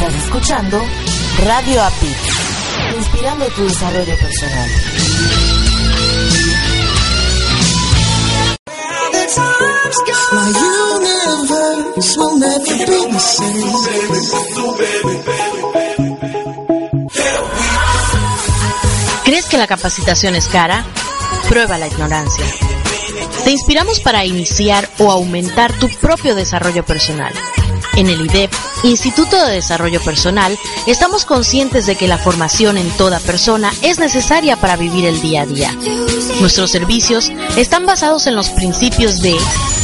Estás escuchando Radio API, inspirando tu desarrollo personal. ¿Crees que la capacitación es cara? Prueba la ignorancia. Te inspiramos para iniciar o aumentar tu propio desarrollo personal. En el IDEP, Instituto de Desarrollo Personal, estamos conscientes de que la formación en toda persona es necesaria para vivir el día a día. Nuestros servicios están basados en los principios de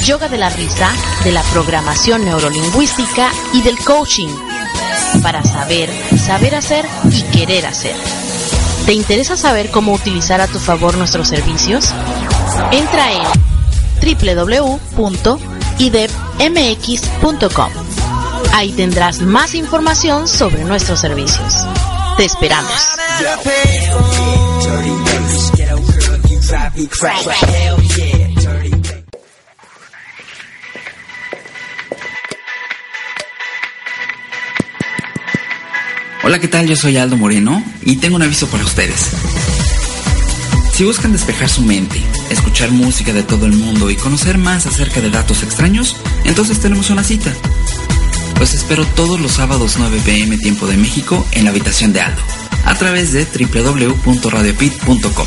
yoga de la risa, de la programación neurolingüística y del coaching, para saber, saber hacer y querer hacer. ¿Te interesa saber cómo utilizar a tu favor nuestros servicios? Entra en www.idepmx.com. Ahí tendrás más información sobre nuestros servicios. Te esperamos. Hola, ¿qué tal? Yo soy Aldo Moreno y tengo un aviso para ustedes. Si buscan despejar su mente, escuchar música de todo el mundo y conocer más acerca de datos extraños, entonces tenemos una cita. Los espero todos los sábados 9 pm tiempo de México en la habitación de Aldo, a través de www.radiopit.com.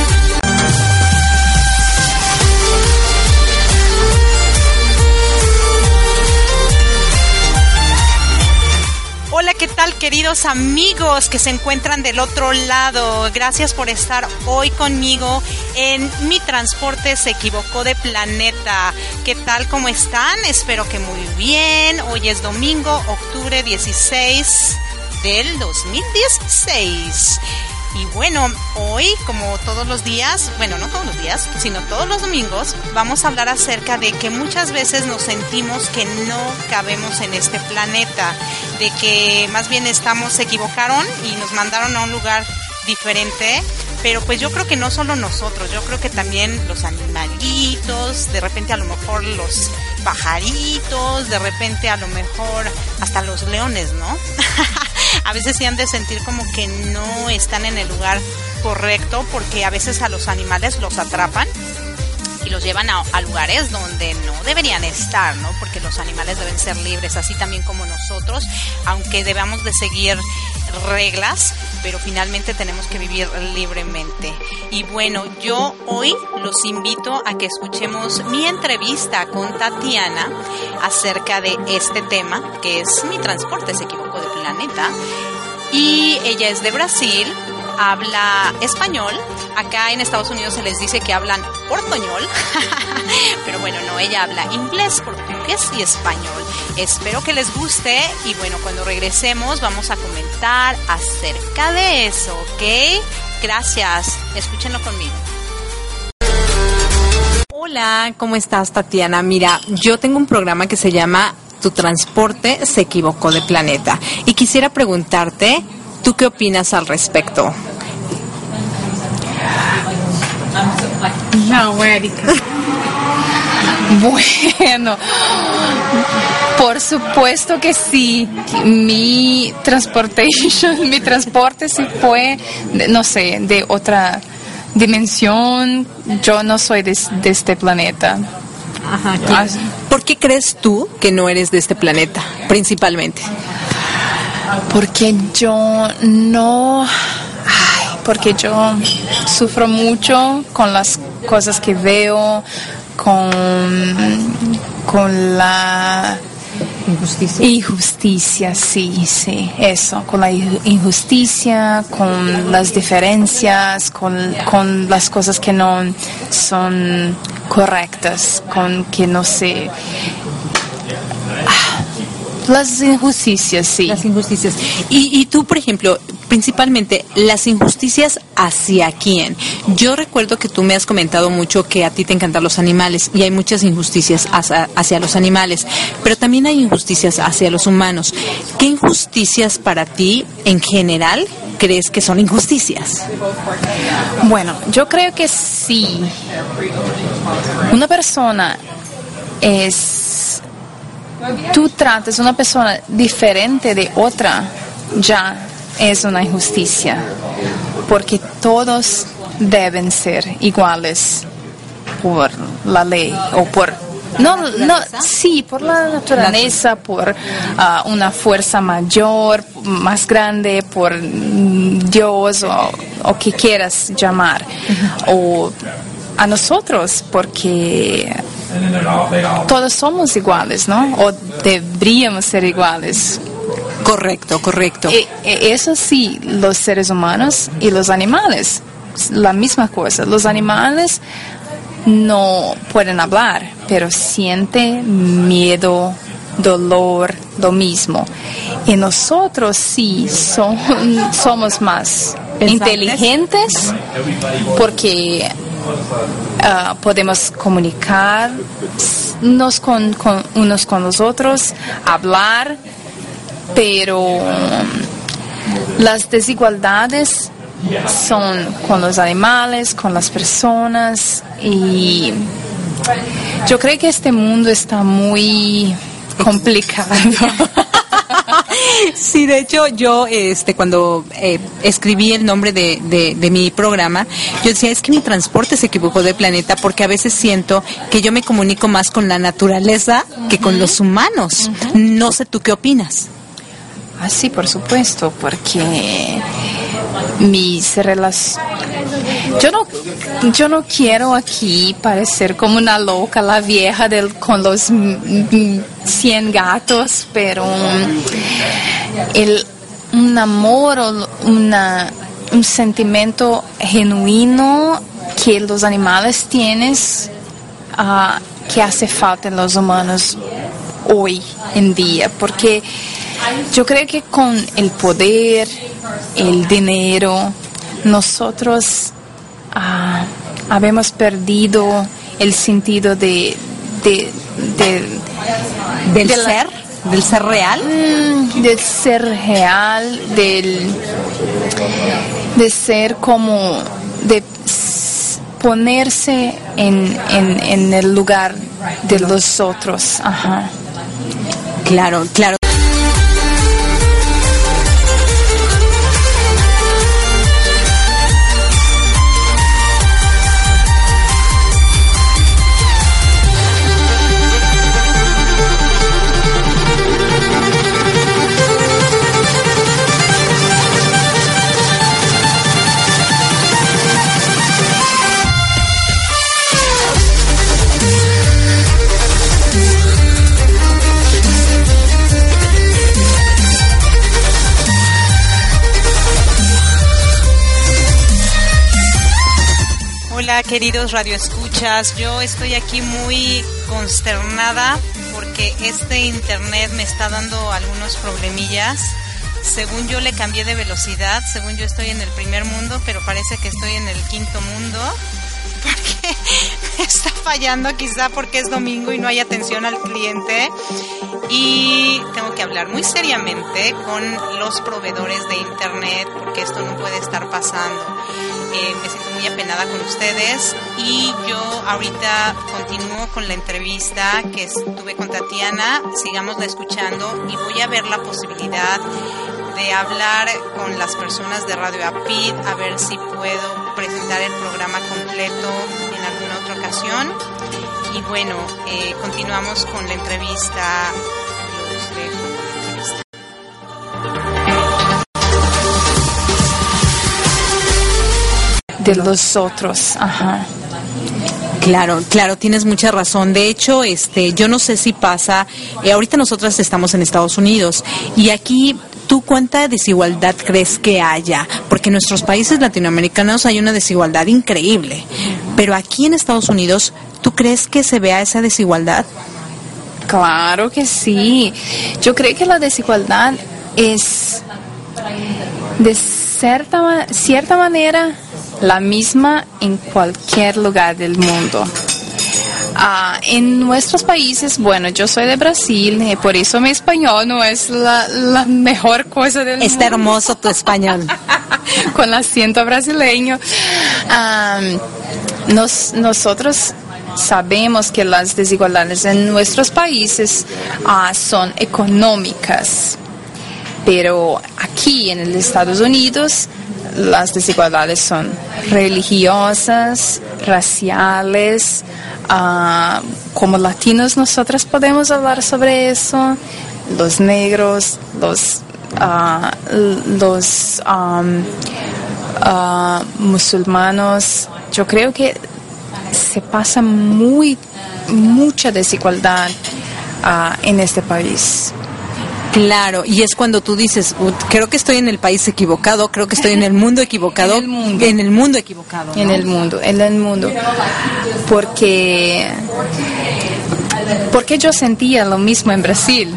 ¿qué tal queridos amigos que se encuentran del otro lado? Gracias por estar hoy conmigo en Mi Transporte se equivocó de planeta. ¿Qué tal? ¿Cómo están? Espero que muy bien. Hoy es domingo, octubre 16 del 2016. Y bueno, hoy, como todos los días, bueno, no todos los días, sino todos los domingos, vamos a hablar acerca de que muchas veces nos sentimos que no cabemos en este planeta, de que más bien estamos, se equivocaron y nos mandaron a un lugar diferente, pero pues yo creo que no solo nosotros, yo creo que también los animalitos, de repente a lo mejor los pajaritos, de repente a lo mejor hasta los leones, ¿no? a veces se han de sentir como que no están en el lugar correcto porque a veces a los animales los atrapan y los llevan a, a, lugares donde no deberían estar, ¿no? Porque los animales deben ser libres, así también como nosotros, aunque debamos de seguir reglas, pero finalmente tenemos que vivir libremente. Y bueno, yo hoy los invito a que escuchemos mi entrevista con Tatiana acerca de este tema, que es mi transporte se equivocó de planeta. Y ella es de Brasil, habla español. Acá en Estados Unidos se les dice que hablan portoñol, pero bueno, no, ella habla inglés, portugués y español. Espero que les guste y bueno, cuando regresemos vamos a comentar acerca de eso, ¿ok? Gracias, escúchenlo conmigo. Hola, ¿cómo estás Tatiana? Mira, yo tengo un programa que se llama Tu transporte se equivocó de planeta y quisiera preguntarte, ¿tú qué opinas al respecto? No, Erika. Bueno, por supuesto que sí. Mi transportation, mi transporte sí fue, no sé, de otra dimensión. Yo no soy de, de este planeta. Ajá, ¿Por qué crees tú que no eres de este planeta, principalmente? Porque yo no porque yo sufro mucho con las cosas que veo, con, con la injusticia. Injusticia, sí, sí, eso, con la injusticia, con las diferencias, con, con las cosas que no son correctas, con que no se... Ah, las injusticias, sí. Las injusticias. Y, y tú, por ejemplo, principalmente las injusticias hacia quién. Yo recuerdo que tú me has comentado mucho que a ti te encantan los animales y hay muchas injusticias hacia, los animales, pero también hay injusticias hacia los humanos. ¿Qué injusticias para ti en general crees que son injusticias? Bueno, yo creo que sí. Una persona es tú tratas una persona diferente de otra, ya es una injusticia, porque todos deben ser iguales por la ley o por no, no, sí, por la naturaleza, por ah, una fuerza mayor, más grande, por Dios o, o que quieras llamar, o a nosotros, porque todos somos iguales, ¿no? O deberíamos ser iguales. Correcto, correcto. E, e, eso sí, los seres humanos y los animales, la misma cosa. Los animales no pueden hablar, pero sienten miedo, dolor, lo mismo. Y nosotros sí somos más inteligentes porque uh, podemos comunicarnos con, con, unos con los otros, hablar, pero las desigualdades son con los animales, con las personas y yo creo que este mundo está muy complicado. Sí, de hecho yo este cuando eh, escribí el nombre de, de, mi programa, yo decía, es que mi transporte se equivocó de planeta porque a veces siento que yo me comunico más con la naturaleza que con los humanos. No sé tú qué opinas. Ah, sí, por supuesto, porque mis. Yo no, yo no quiero aquí parecer como una loca, la vieja del, con los 100 gatos, pero el, un amor una, un sentimiento genuino que los animales tienen uh, que hace falta en los humanos hoy en día, porque yo creo que con el poder, el dinero, nosotros ah, habemos perdido el sentido de, del ser, del ser real, mm, del ser real, del de ser como de ponerse en, en el lugar de los otros. Ajá. Claro, claro. Queridos radioescuchas, yo estoy aquí muy consternada porque este internet me está dando algunos problemillas. Según yo le cambié de velocidad, según yo estoy en el primer mundo, pero parece que estoy en el quinto mundo. Porque me está fallando quizá porque es domingo y no hay atención al cliente. Y tengo que hablar muy seriamente con los proveedores de internet porque esto no puede estar pasando. Eh, me siento muy apenada con ustedes y yo ahorita continúo con la entrevista que tuve con Tatiana, sigámosla escuchando y voy a ver la posibilidad de hablar con las personas de Radio Apid a ver si puedo presentar el programa completo en alguna otra ocasión. Y bueno, eh, continuamos con la entrevista. De los otros. Ajá. Claro, claro, tienes mucha razón. De hecho, este, yo no sé si pasa. Eh, ahorita nosotras estamos en Estados Unidos y aquí ¿Tú cuánta desigualdad crees que haya? Porque en nuestros países latinoamericanos hay una desigualdad increíble. Pero aquí en Estados Unidos, ¿tú crees que se vea esa desigualdad? Claro que sí. Yo creo que la desigualdad es... Des cierta, cierta manera la misma en cualquier lugar del mundo. Ah, en nuestros países, bueno, yo soy de Brasil, y por eso mi español no es la, la mejor cosa del Está mundo. hermoso tu español. Con acento brasileño. Ah, nos, nosotros sabemos que las desigualdades en nuestros países ah, son económicas, pero aquí en los Estados Unidos las desigualdades son religiosas, raciales. ah, como latinos nosotros podemos hablar sobre eso. Los negros, los, ah, los ah, musulmanos. Yo creo que se pasa muy mucha desigualdad en este país. Claro, y es cuando tú dices, "Ut, creo que estoy en el país equivocado, creo que estoy en el mundo equivocado, En el mundo. en el mundo equivocado. ¿no? en el mundo, en el mundo. Porque, porque yo sentía lo mismo en Brasil,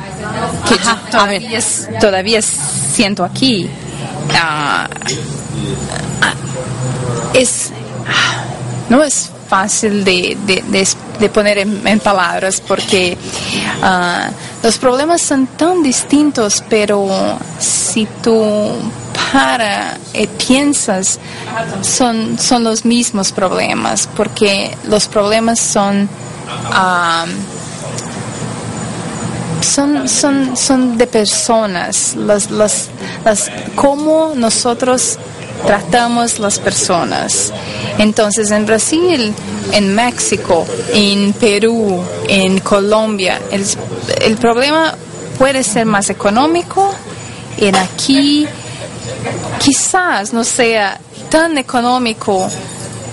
que Ajá, yo todavía, todavía siento aquí. Ah, ah, es, ah, no es fácil de, de- poner en, en palabras porque ah, los problemas son tan distintos, pero si tú para y piensas, son, son los mismos problemas, porque los problemas son... ah, son, son, son de personas, las, las, las, cómo nosotros tratamos las personas. Entonces en Brasil, en México, en Perú, en Colombia, el, problema puede ser más económico, en aquí quizás no sea tan económico,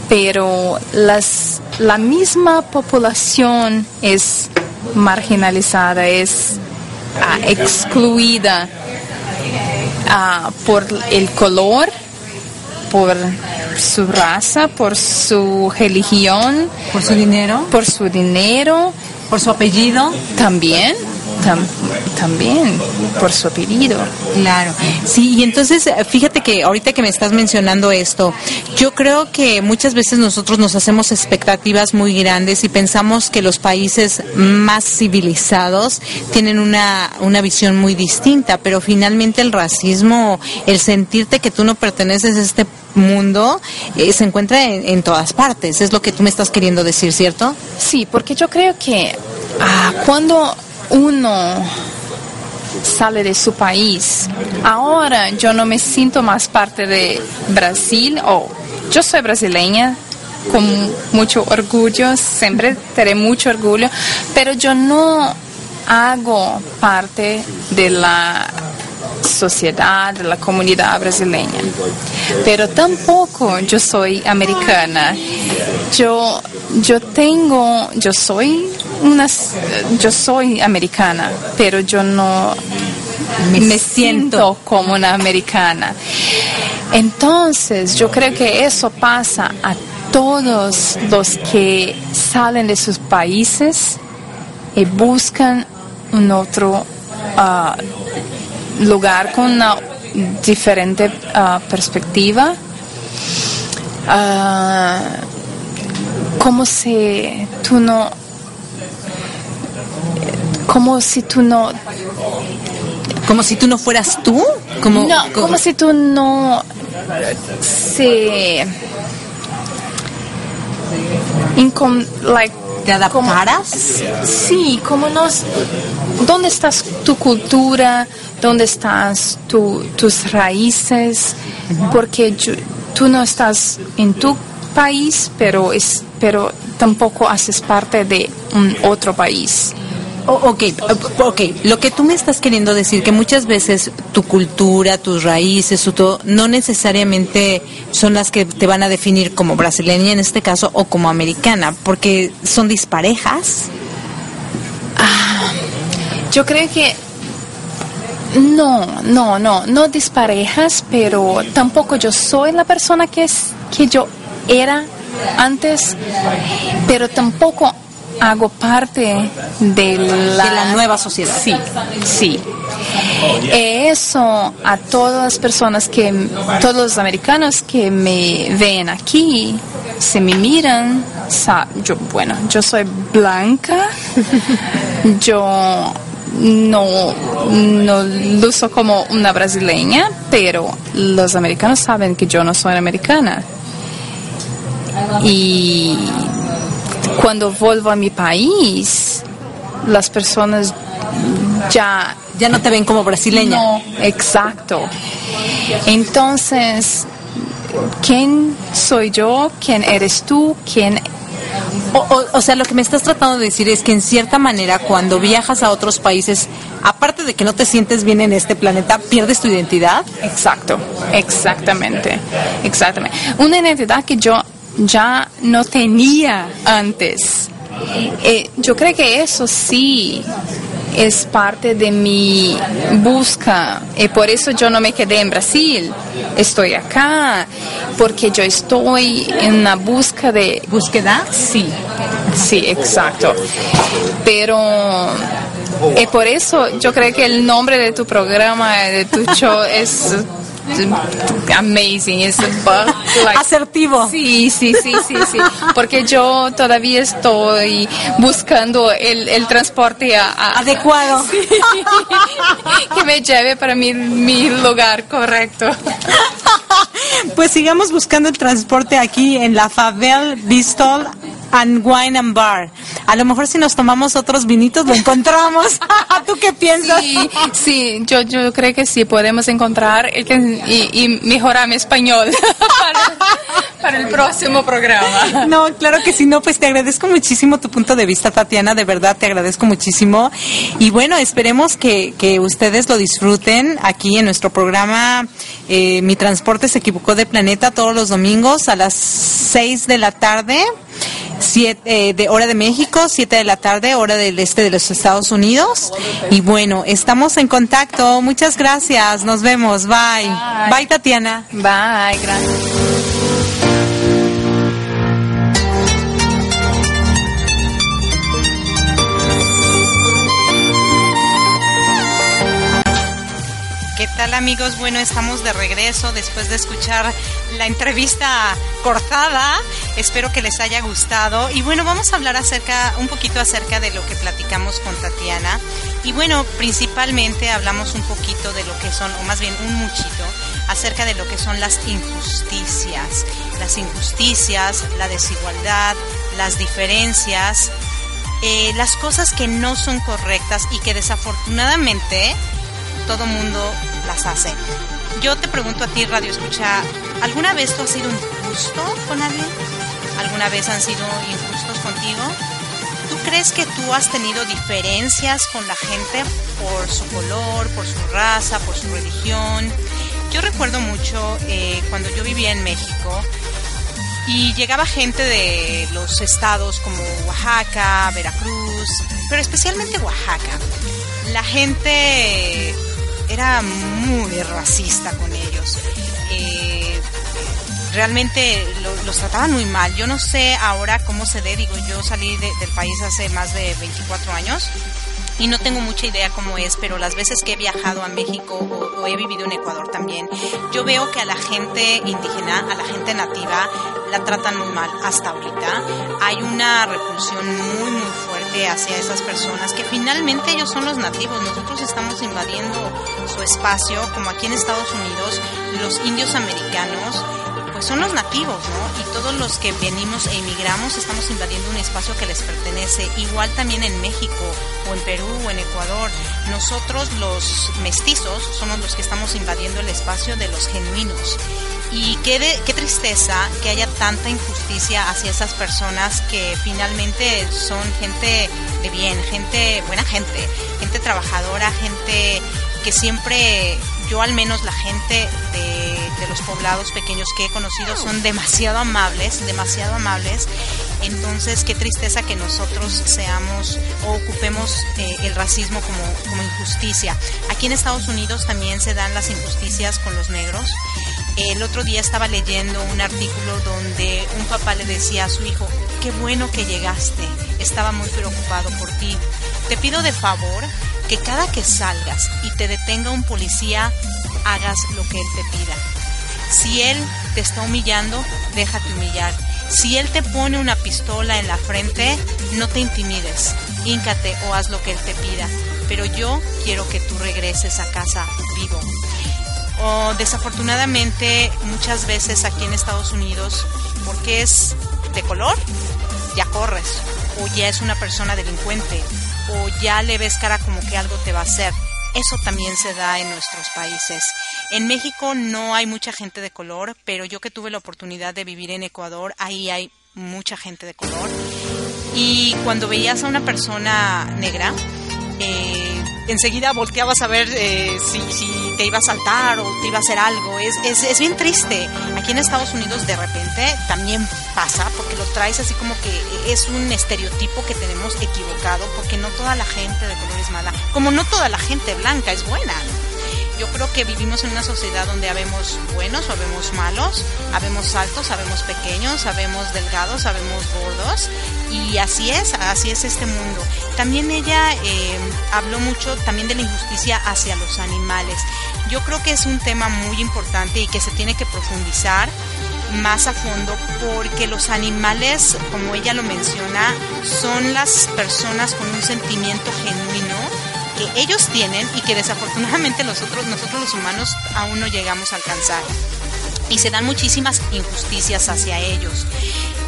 pero las, la misma población es marginalizada, es ah, excluida ah, por el color, por su raza, por su religión, Por su dinero, por su dinero, por su apellido. también, tam- también por su apellido. Claro, sí, y entonces eh, fíjate que ahorita que me estás mencionando esto, yo creo que muchas veces nosotros nos hacemos expectativas muy grandes y pensamos que los países más civilizados tienen una, una visión muy distinta, pero finalmente el racismo, el sentirte que tú no perteneces a este mundo, eh, se encuentra en, todas partes, es lo que tú me estás queriendo decir, ¿cierto? Sí, porque yo creo que ah, cuando uno sale de su país, ahora yo no me siento más parte de Brasil, o yo soy brasileña con mucho orgullo, siempre tendré mucho orgullo, pero yo no hago parte de la sociedad, de la comunidad brasileña. Pero tampoco yo soy americana. Yo, yo tengo, yo soy una, yo soy americana, pero yo no me, siento como una americana. Entonces, yo creo que eso pasa a todos los que salen de sus países y buscan un otro ah, lugar con una diferente ah, perspectiva. Ah, como si tú no, como si tú no, Como si tú no fueras tú, como, no, como si tú no se incom, like te adaptaras. Sí, como nos... ¿Dónde estás tu cultura? ¿Dónde estás tu- tus raíces? Porque yo- tú no estás en tu país, pero, es, pero tampoco haces parte de un otro país. O- ok, ok. Lo que tú me estás queriendo decir, que muchas veces tu cultura, tus raíces, tu todo, no necesariamente son las que te van a definir como brasileña en este caso o como americana, porque son disparejas. Yo creo que no, no, no, no disparejas, pero tampoco yo soy la persona que es que yo era antes, pero tampoco hago parte de la, De la nueva sociedad. Sí, sí. Eso a todas las personas que, todos los americanos que me ven aquí, se me miran, yo, bueno, yo soy blanca, yo no, no luzo como una brasileña, pero los americanos saben que yo no soy americana. Y cuando vuelvo a mi país, las personas ya Ya no te ven como brasileña. no, exacto. Entonces, ¿quién soy yo? ¿Quién eres tú? ¿Quién? O, o- o sea, lo que me estás tratando de decir es que en cierta manera cuando viajas a otros países, aparte de que no te sientes bien en este planeta, pierdes tu identidad. Exacto, exactamente, exactamente. Una identidad que yo ya no tenía antes. Eh, yo creo que eso sí es parte de mi busca y por eso yo no me quedé en Brasil. Estoy acá porque yo estoy en una busca de ¿Búsqueda? Sí, sí, exacto. Pero y por eso yo creo que el nombre de tu programa, de tu show es amazing, es like- Asertivo. Sí, sí, sí, sí, sí. Porque yo todavía estoy buscando el, el transporte a, a- Adecuado. que me lleve para mi, mi lugar correcto. Pues sigamos buscando el transporte aquí en la Favel Bistol and Wine and Bar. A lo mejor si nos tomamos otros vinitos lo encontramos. ¿Tú qué piensas? Sí, sí, yo, yo creo que sí podemos encontrar el que- y, y mejorar mi español para, para el próximo programa. No, claro que sí, no, pues te agradezco muchísimo tu punto de vista, Tatiana, de verdad te agradezco muchísimo. Y bueno, esperemos que, que ustedes lo disfruten aquí en nuestro programa eh, Mi Transporte se equivocó de planeta todos los domingos a las 6 de la tarde. Siete, eh, de hora de México, 7 de la tarde, hora del este de los Estados Unidos. Y bueno, estamos en contacto. Muchas gracias. Nos vemos. Bye. Bye, Tatiana. Bye, gracias. Tal amigos? Bueno, estamos de regreso después de escuchar la entrevista cortada. Espero que les haya gustado. Y bueno, vamos a hablar acerca, un poquito acerca de lo que platicamos con Tatiana. Y bueno, principalmente hablamos un poquito de lo que son, o más bien un muchito, acerca de lo que son las injusticias. Las injusticias, la desigualdad, las diferencias, eh, las cosas que no son correctas y que desafortunadamente todo mundo las hace. Yo te pregunto a ti, Radio Escucha, ¿alguna vez tú has sido injusto con alguien? ¿Alguna vez han sido injustos contigo? ¿Tú crees que tú has tenido diferencias con la gente por su color, por su raza, por su religión? Yo recuerdo mucho eh, cuando yo vivía en México y llegaba gente de los estados como Oaxaca, Veracruz, pero especialmente Oaxaca. La gente era muy racista con ellos. Eh, realmente lo- los trataban muy mal. Yo no sé ahora cómo se dé, digo, yo salí de- del país hace más de 24 años y no tengo mucha idea cómo es, pero las veces que he viajado a México o, o he vivido en Ecuador también, yo veo que a la gente indígena, a la gente nativa, la tratan muy mal hasta ahorita. Hay una repulsión muy, muy hacia esas personas que finalmente ellos son los nativos. Nosotros estamos invadiendo su espacio, como aquí en Estados Unidos, los indios americanos son los nativos, ¿no? Y todos los que venimos e inmigramos estamos invadiendo un espacio que les pertenece. Igual también en México o en Perú o en Ecuador. Nosotros los mestizos somos los que estamos invadiendo el espacio de los genuinos. Y qué, de- qué tristeza que haya tanta injusticia hacia esas personas que finalmente son gente de bien, gente, buena gente, gente trabajadora, gente que siempre, yo al menos la gente de, de los poblados pequeños que he conocido son demasiado amables, demasiado amables. Entonces, qué tristeza que nosotros seamos o ocupemos eh, el racismo como, como injusticia. Aquí en Estados Unidos también se dan las injusticias con los negros El otro día estaba leyendo un artículo donde un papá le decía a su hijo, qué bueno que llegaste, estaba muy preocupado por ti. Te pido de favor que cada que salgas y te detenga un policía, hagas lo que él te pida. Si él te está humillando, déjate humillar. Si él te pone una pistola en la frente, no te intimides, híncate o haz lo que él te pida. Pero yo quiero que tú regreses a casa vivo. O desafortunadamente, muchas veces aquí en Estados Unidos, porque es de color, ya corres, o ya es una persona delincuente, o ya le ves cara como que algo te va a hacer. Eso también se da en nuestros países. En México no hay mucha gente de color, pero yo que tuve la oportunidad de vivir en Ecuador, ahí hay mucha gente de color. Y cuando veías a una persona negra, eh, enseguida volteabas a ver eh, si, si, te iba a saltar o te iba a hacer algo. Es, es, es, bien triste. Aquí en Estados Unidos de repente también pasa porque lo traes así como que es un estereotipo que tenemos equivocado porque no toda la gente de color es mala. Como no toda la gente blanca es buena. Yo creo que vivimos en una sociedad donde habemos buenos o habemos malos, habemos altos, habemos pequeños, habemos delgados, habemos gordos y así es, así es este mundo. También ella eh, habló mucho también de la injusticia hacia los animales. Yo creo que es un tema muy importante y que se tiene que profundizar más a fondo porque los animales, como ella lo menciona, son las personas con un sentimiento genuino ellos tienen y que desafortunadamente nosotros, nosotros los humanos aún no llegamos a alcanzar. Y se dan muchísimas injusticias hacia ellos.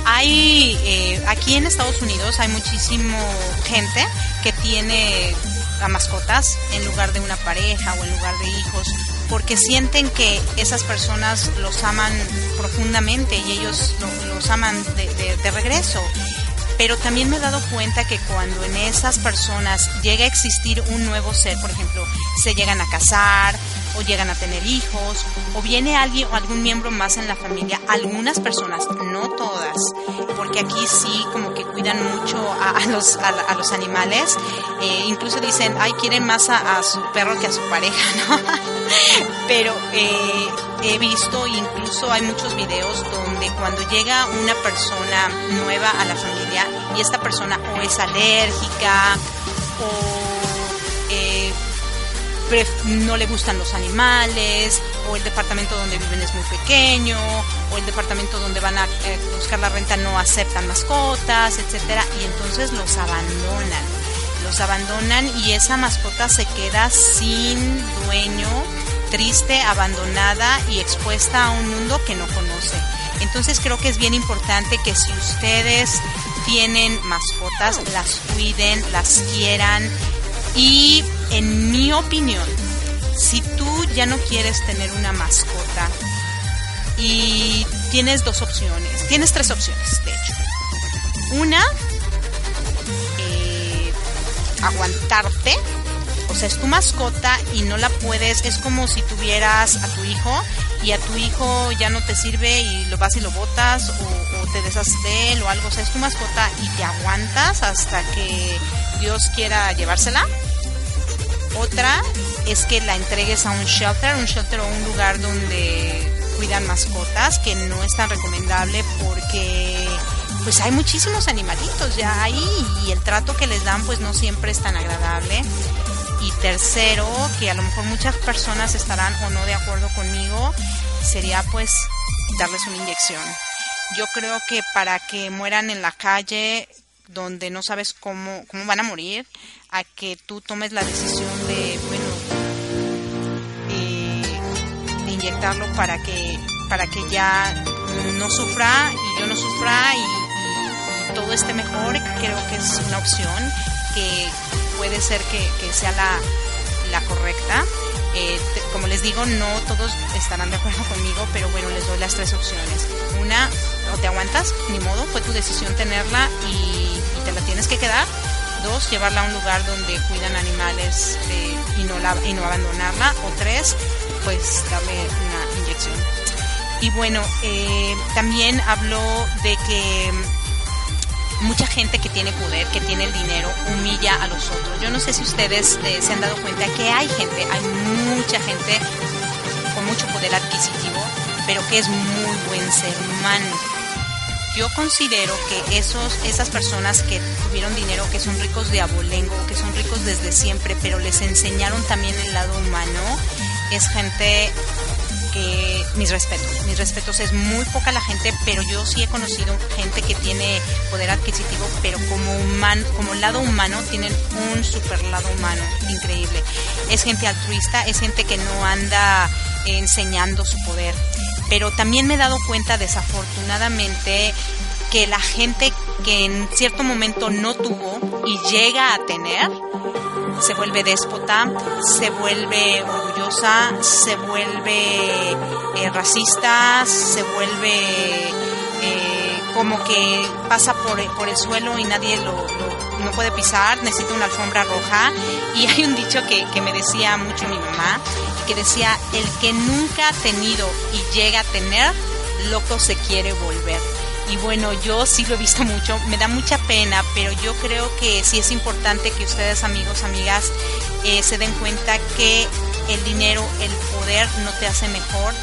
Hay, eh, aquí en Estados Unidos hay muchísimo gente que tiene a mascotas en lugar de una pareja o en lugar de hijos porque sienten que esas personas los aman profundamente y ellos los aman de, de regreso pero también me he dado cuenta que cuando en esas personas llega a existir un nuevo ser, por ejemplo, se llegan a casar o llegan a tener hijos o viene alguien o algún miembro más en la familia, algunas personas, no todas, porque aquí sí como que cuidan mucho a, los, a, los animales, eh, incluso dicen, ay, quieren más a, su perro que a su pareja, ¿no? pero eh, he visto, incluso hay muchos videos donde cuando llega una persona nueva a la familia y esta persona o es alérgica o no le gustan los animales o el departamento donde viven es muy pequeño o el departamento donde van a eh, buscar la renta no aceptan mascotas, etcétera y entonces los abandonan. Los abandonan y esa mascota se queda sin dueño triste, abandonada y expuesta a un mundo que no conoce. Entonces creo que es bien importante que si ustedes tienen mascotas, las cuiden, las quieran y en mi opinión, si tú ya no quieres tener una mascota y tienes dos opciones, tienes tres opciones de hecho. Una, eh, aguantarte o sea, es tu mascota y no la puedes, es como si tuvieras a tu hijo y a tu hijo ya no te sirve y lo vas y lo botas o, te deshaces de él o algo, o sea, es tu mascota y te aguantas hasta que Dios quiera llevársela. Otra es que la entregues a un shelter, un shelter o un lugar donde cuidan mascotas, que no es tan recomendable porque pues hay muchísimos animalitos ya ahí y el trato que les dan pues no siempre es tan agradable. Y tercero, que a lo mejor muchas personas estarán o no de acuerdo conmigo, sería pues darles una inyección. Yo creo que para que mueran en la calle donde no sabes cómo, cómo van a morir, a que tú tomes la decisión bueno, inyectarlo para que, para que ya no sufra y yo no sufra y, todo esté mejor, creo que es una opción que puede ser que, que sea la, la correcta. Eh, como les digo, no todos estarán de acuerdo conmigo, pero bueno, les doy las tres opciones. Una, o te aguantas, ni modo, fue tu decisión tenerla y te la tienes que quedar. Dos, llevarla a un lugar donde cuidan animales eh, y, no la, y no abandonarla. O tres, pues darle una inyección. Y bueno, eh, también habló de que mucha gente que tiene poder, que tiene el dinero, humilla a los otros. Yo no sé si ustedes eh, se han dado cuenta que hay gente, hay mucha gente con mucho poder adquisitivo pero que es muy buen ser humano. Yo considero que esos, esas personas que tuvieron dinero, que son ricos de abolengo, que son ricos desde siempre, pero les enseñaron también el lado humano, es gente que mis respetos, mis respetos es muy poca la gente, pero yo sí he conocido gente que tiene poder adquisitivo, pero como humano, como lado humano tienen un super lado humano increíble. Es gente altruista, es gente que no anda enseñando su poder. Pero también me he dado cuenta desafortunadamente que la gente que en cierto momento no tuvo y llega a tener, se vuelve déspota, se vuelve orgullosa, se vuelve eh, racista, se vuelve eh, como que pasa por, por, el suelo y nadie lo, no puede pisar, necesita una alfombra roja. Y hay un dicho que, que me decía mucho mi mamá, que decía, el que nunca ha tenido y llega a tener, loco se quiere volver. Y bueno, yo sí lo he visto mucho, me da mucha pena, pero yo creo que sí es importante que ustedes amigos, amigas, eh, se den cuenta que el dinero, el poder no te hace mejor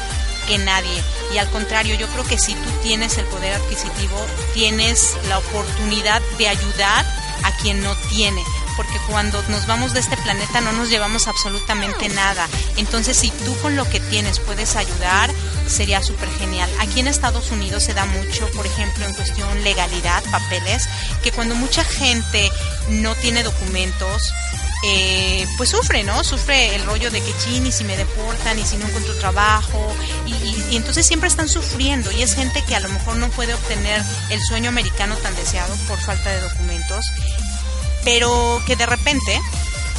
que nadie. Y al contrario, yo creo que si tú tienes el poder adquisitivo, tienes la oportunidad de ayudar a quien no tiene porque cuando nos vamos de este planeta no nos llevamos absolutamente nada. Entonces, si tú con lo que tienes puedes ayudar, sería súper genial. Aquí en Estados Unidos se da mucho, por ejemplo, en cuestión legalidad, papeles, que cuando mucha gente no tiene documentos, eh, pues sufre, ¿no? Sufre el rollo de que chin y si me deportan y si no encuentro trabajo y, y, entonces siempre están sufriendo y es gente que a lo mejor no puede obtener el sueño americano tan deseado por falta de documentos pero que de repente,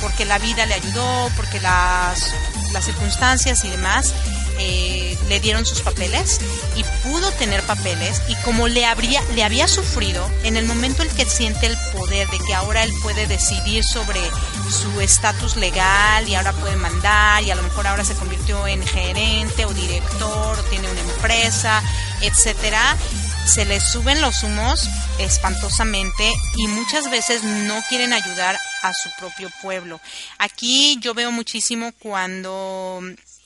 porque la vida le ayudó, porque las, las circunstancias y demás, eh, le dieron sus papeles y pudo tener papeles y como le, habría, le había sufrido, en el momento en que siente el poder de que ahora él puede decidir sobre su estatus legal y ahora puede mandar y a lo mejor ahora se convirtió en gerente o director o tiene una empresa, etcétera, se les suben los humos espantosamente y muchas veces no quieren ayudar a su propio pueblo. Aquí yo veo muchísimo cuando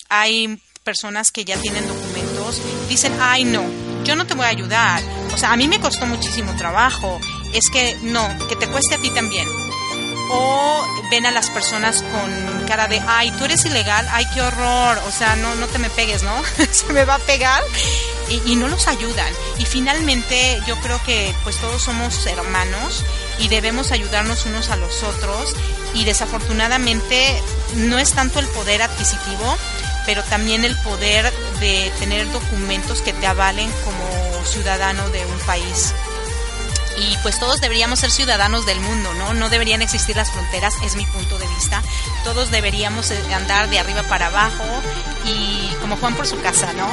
hay personas que ya tienen documentos, dicen, ay no, yo no te voy a ayudar. O sea, a mí me costó muchísimo trabajo. Es que no, que te cueste a ti también. O ven a las personas con cara de, ay, tú eres ilegal, ay, qué horror. O sea, no, no te me pegues, ¿no? Se me va a pegar y, no los ayudan. Y finalmente yo creo que pues todos somos hermanos y debemos ayudarnos unos a los otros y desafortunadamente no es tanto el poder adquisitivo, pero también el poder de tener documentos que te avalen como ciudadano de un país y pues todos deberíamos ser ciudadanos del mundo, ¿no? No deberían existir las fronteras, es mi punto de vista. Todos deberíamos eh, andar de arriba para abajo y como Juan por su casa, ¿no?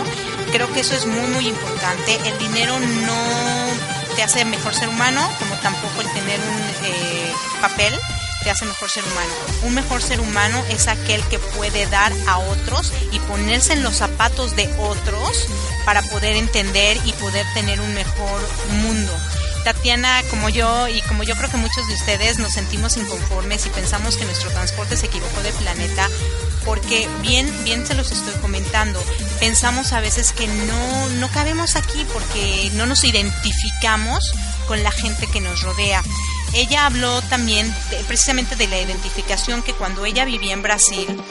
Creo que eso es muy, muy importante. El dinero no te hace mejor ser humano, como tampoco el tener un eh, papel te hace mejor ser humano. Un mejor ser humano es aquel que puede dar a otros y ponerse en los zapatos de otros para poder entender y poder tener un mejor mundo. Tatiana, como yo y como yo creo que muchos de ustedes nos sentimos inconformes y pensamos que nuestro transporte se equivocó de planeta porque bien bien se los estoy comentando. Pensamos a veces que no no cabemos aquí porque no nos identificamos con la gente que nos rodea. Ella habló también precisamente de la identificación que cuando ella vivía en Brasil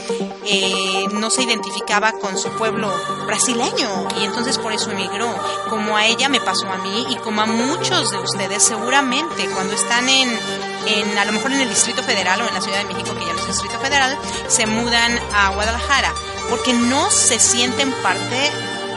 eh, no se identificaba con su pueblo brasileño y entonces por eso emigró. Como a ella me pasó a mí y como a muchos de ustedes seguramente cuando están en, en a lo mejor en el Distrito Federal o en la Ciudad de México que ya no es Distrito Federal se mudan a Guadalajara porque no se sienten parte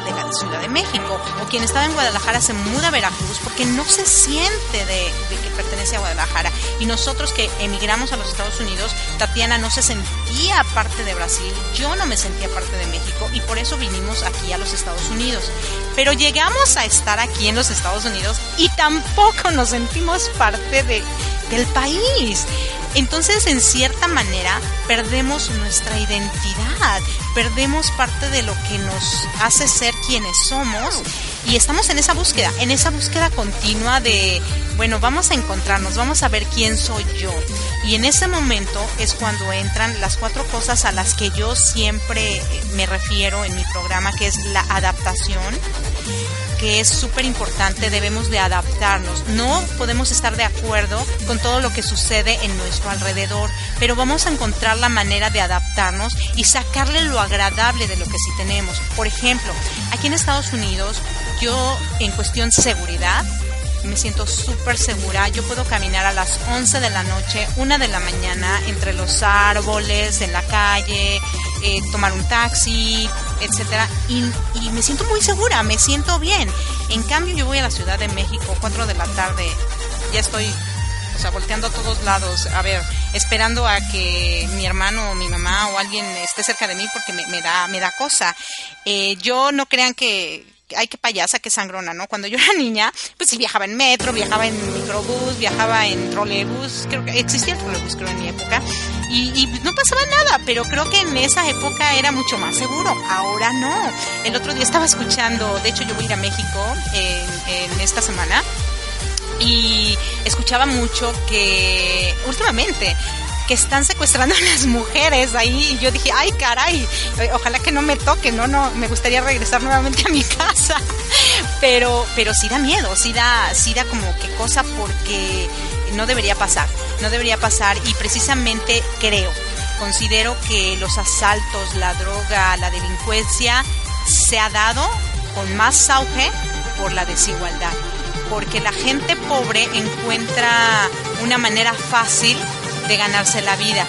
de la Ciudad de México o quien estaba en Guadalajara se muda a Veracruz porque no se siente de, que pertenece a Guadalajara y nosotros que emigramos a los Estados Unidos, Tatiana no se sentía parte de Brasil, yo no me sentía parte de México y por eso vinimos aquí a los Estados Unidos. Pero llegamos a estar aquí en los Estados Unidos y tampoco nos sentimos parte de, del país. Entonces, en cierta manera, perdemos nuestra identidad, perdemos parte de lo que nos hace ser quienes somos y estamos en esa búsqueda, en esa búsqueda continua de, bueno, vamos a encontrarnos, vamos a ver quién soy yo. Y en ese momento es cuando entran las cuatro cosas a las que yo siempre me refiero en mi programa, que es la adaptación, que es súper importante, debemos de adaptarnos. No podemos estar de acuerdo con todo lo que sucede en nuestro alrededor, pero vamos a encontrar la manera de adaptarnos y sacarle lo agradable de lo que sí tenemos. Por ejemplo, aquí en Estados Unidos, yo en cuestión seguridad, me siento súper segura. Yo puedo caminar a las 11 de la noche, 1 de la mañana, entre los árboles, en la calle, eh, tomar un taxi, etcétera, y, y, me siento muy segura, me siento bien. En cambio, yo voy a la Ciudad de México, 4 de la tarde, ya estoy, o sea, volteando a todos lados, a ver, esperando a que mi hermano o mi mamá o alguien esté cerca de mí porque me, me da, me da cosa. Eh, yo no crean que ay, qué payasa, qué sangrona, ¿no? Cuando yo era niña, pues sí viajaba en metro, viajaba en microbús, viajaba en trolebús, creo que existía el trolebús, creo, en mi época, y, no pasaba nada, pero creo que en esa época era mucho más seguro, ahora no. El otro día estaba escuchando, de hecho yo voy a ir a México en esta semana, y escuchaba mucho que últimamente que están secuestrando a las mujeres ahí. Yo dije, ay, caray, ojalá que no me toque, no, no, me gustaría regresar nuevamente a mi casa. Pero, pero sí da miedo, sí da, sí da como que cosa porque no debería pasar, no debería pasar y precisamente creo, considero que los asaltos, la droga, la delincuencia se ha dado con más auge por la desigualdad porque la gente pobre encuentra una manera fácil de ganarse la vida.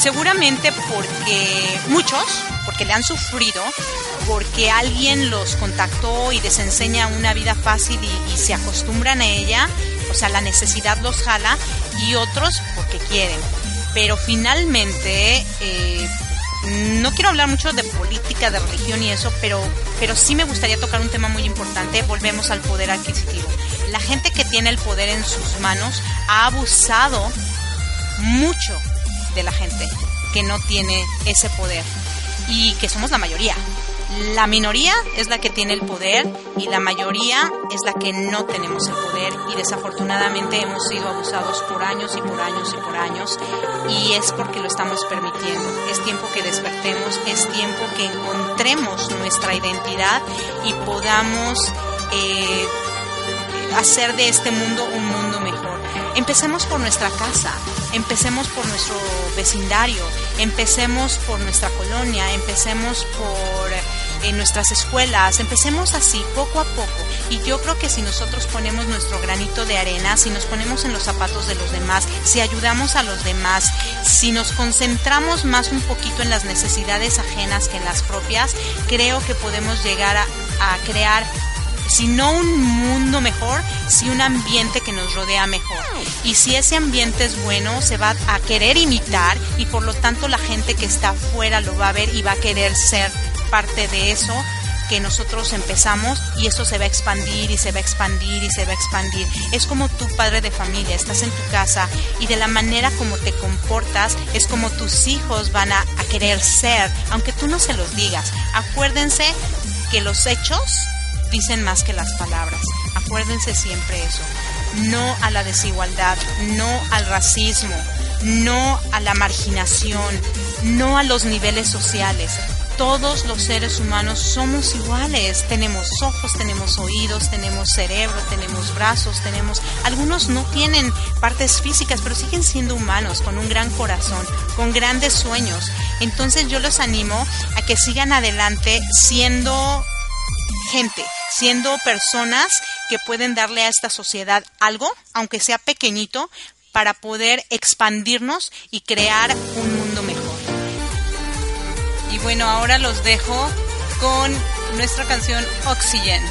Seguramente porque muchos, porque le han sufrido, porque alguien los contactó y les enseña una vida fácil y, se acostumbran a ella, o sea, la necesidad los jala, y otros porque quieren. Pero finalmente, eh, no quiero hablar mucho de política, de religión y eso, pero, pero sí me gustaría tocar un tema muy importante. Volvemos al poder adquisitivo. La gente que tiene el poder en sus manos ha abusado mucho de la gente que no tiene ese poder y que somos la mayoría. La minoría es la que tiene el poder y la mayoría es la que no tenemos el poder y desafortunadamente hemos sido abusados por años y por años y por años y es porque lo estamos permitiendo. Es tiempo que despertemos, es tiempo que encontremos nuestra identidad y podamos eh, hacer de este mundo un mundo mejor. Empecemos por nuestra casa, empecemos por nuestro vecindario, empecemos por nuestra colonia, empecemos por en nuestras escuelas, empecemos así, poco a poco. Y yo creo que si nosotros ponemos nuestro granito de arena, si nos ponemos en los zapatos de los demás, si ayudamos a los demás, si nos concentramos más un poquito en las necesidades ajenas que en las propias, creo que podemos llegar a crear si no un mundo mejor, si un ambiente que nos rodea mejor. Y si ese ambiente es bueno, se va a querer imitar y por lo tanto la gente que está afuera lo va a ver y va a querer ser parte de eso que nosotros empezamos y eso se va a expandir y se va a expandir y se va a expandir. Es como tu padre de familia, estás en tu casa y de la manera como te comportas es como tus hijos van a querer ser, aunque tú no se los digas. Acuérdense que los hechos dicen más que las palabras. Acuérdense siempre eso. No a la desigualdad, no al racismo, no a la marginación, no a los niveles sociales. Todos los seres humanos somos iguales. Tenemos ojos, tenemos oídos, tenemos cerebro, tenemos brazos, tenemos... Algunos no tienen partes físicas, pero siguen siendo humanos, con un gran corazón, con grandes sueños. Entonces yo los animo a que sigan adelante siendo gente, siendo personas que pueden darle a esta sociedad algo, aunque sea pequeñito, para poder expandirnos y crear un mundo mejor. Y bueno, ahora los dejo con nuestra canción Oxygen.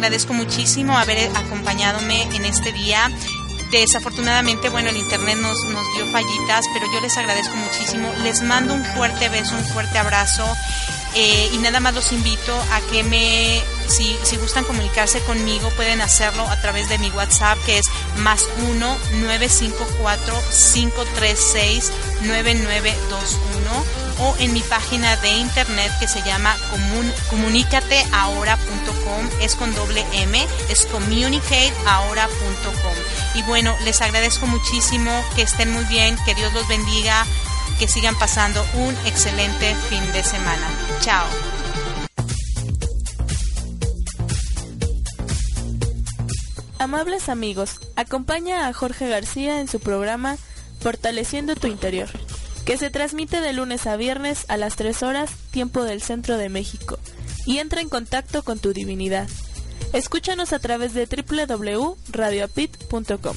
Agradezco muchísimo haber acompañadome en este día. Desafortunadamente, bueno, el internet nos, nos dio fallitas, pero yo les agradezco muchísimo. Les mando un fuerte beso, un fuerte abrazo. eh, y nada más los invito a que me, si, si gustan comunicarse conmigo, pueden hacerlo a través de mi WhatsApp, que es más 1 954 536 9921 o en mi página de internet que se llama comun, comunicateahora.com, es con doble M, es communicateahora.com. Y bueno, les agradezco muchísimo, que estén muy bien, que Dios los bendiga, que sigan pasando un excelente fin de semana. Chao. Amables amigos, acompaña a Jorge García en su programa Fortaleciendo tu Interior, que se transmite de lunes a viernes a las 3 horas, tiempo del centro de México, y entra en contacto con tu divinidad. Escúchanos a través de www.radioapit.com.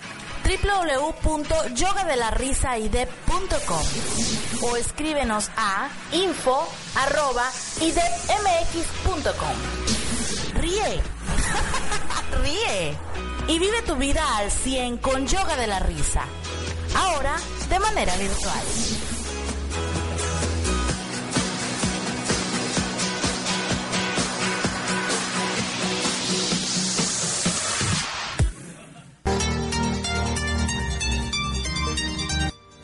www.yogadelarisaidep.com o escríbenos a info@idepmx.com. Ríe. Ríe. Y vive tu vida al 100 con Yoga de la Risa. Ahora de manera virtual.